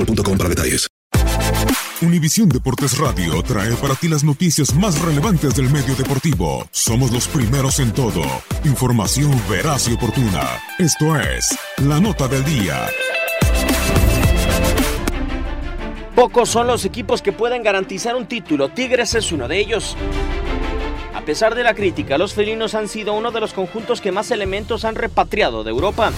boostmobile.com para detalles. Univisión Deportes Radio trae para ti las noticias más relevantes del medio deportivo. Somos los primeros en todo. Información veraz y oportuna. Esto es La Nota del Día. Pocos son los equipos que pueden garantizar un título. Tigres es uno de ellos. A pesar de la crítica, los felinos han sido uno de los conjuntos que más elementos han repatriado de Europa.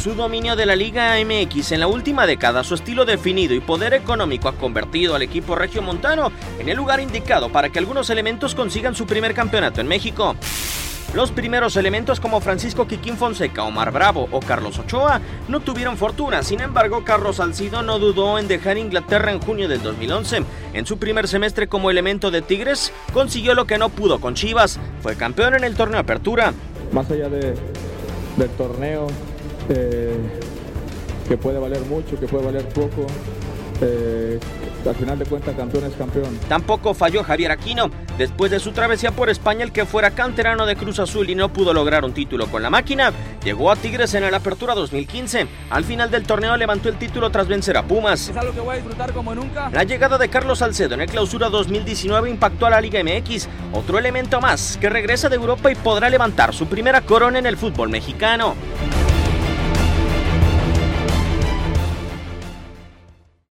Su dominio de la Liga MX en la última década, su estilo definido y poder económico ha convertido al equipo regiomontano en el lugar indicado para que algunos elementos consigan su primer campeonato en México. Los primeros elementos como Francisco Quiquín Fonseca, Omar Bravo o Carlos Ochoa no tuvieron fortuna, sin embargo Carlos Salcido no dudó en dejar Inglaterra en junio del 2011. En su primer semestre como elemento de Tigres consiguió lo que no pudo con Chivas, fue campeón en el torneo Apertura. Más allá de, del torneo, eh, que puede valer mucho, que puede valer poco, eh, al final de cuentas campeón es campeón. Tampoco falló Javier Aquino. Después de su travesía por España, el que fuera canterano de Cruz Azul y no pudo lograr un título con la máquina, llegó a Tigres en el Apertura 2015. Al final del torneo levantó el título tras vencer a Pumas. Es algo que voy a disfrutar como nunca. La llegada de Carlos Salcedo en el Clausura 2019 impactó a la Liga MX, otro elemento más que regresa de Europa y podrá levantar su primera corona en el fútbol mexicano.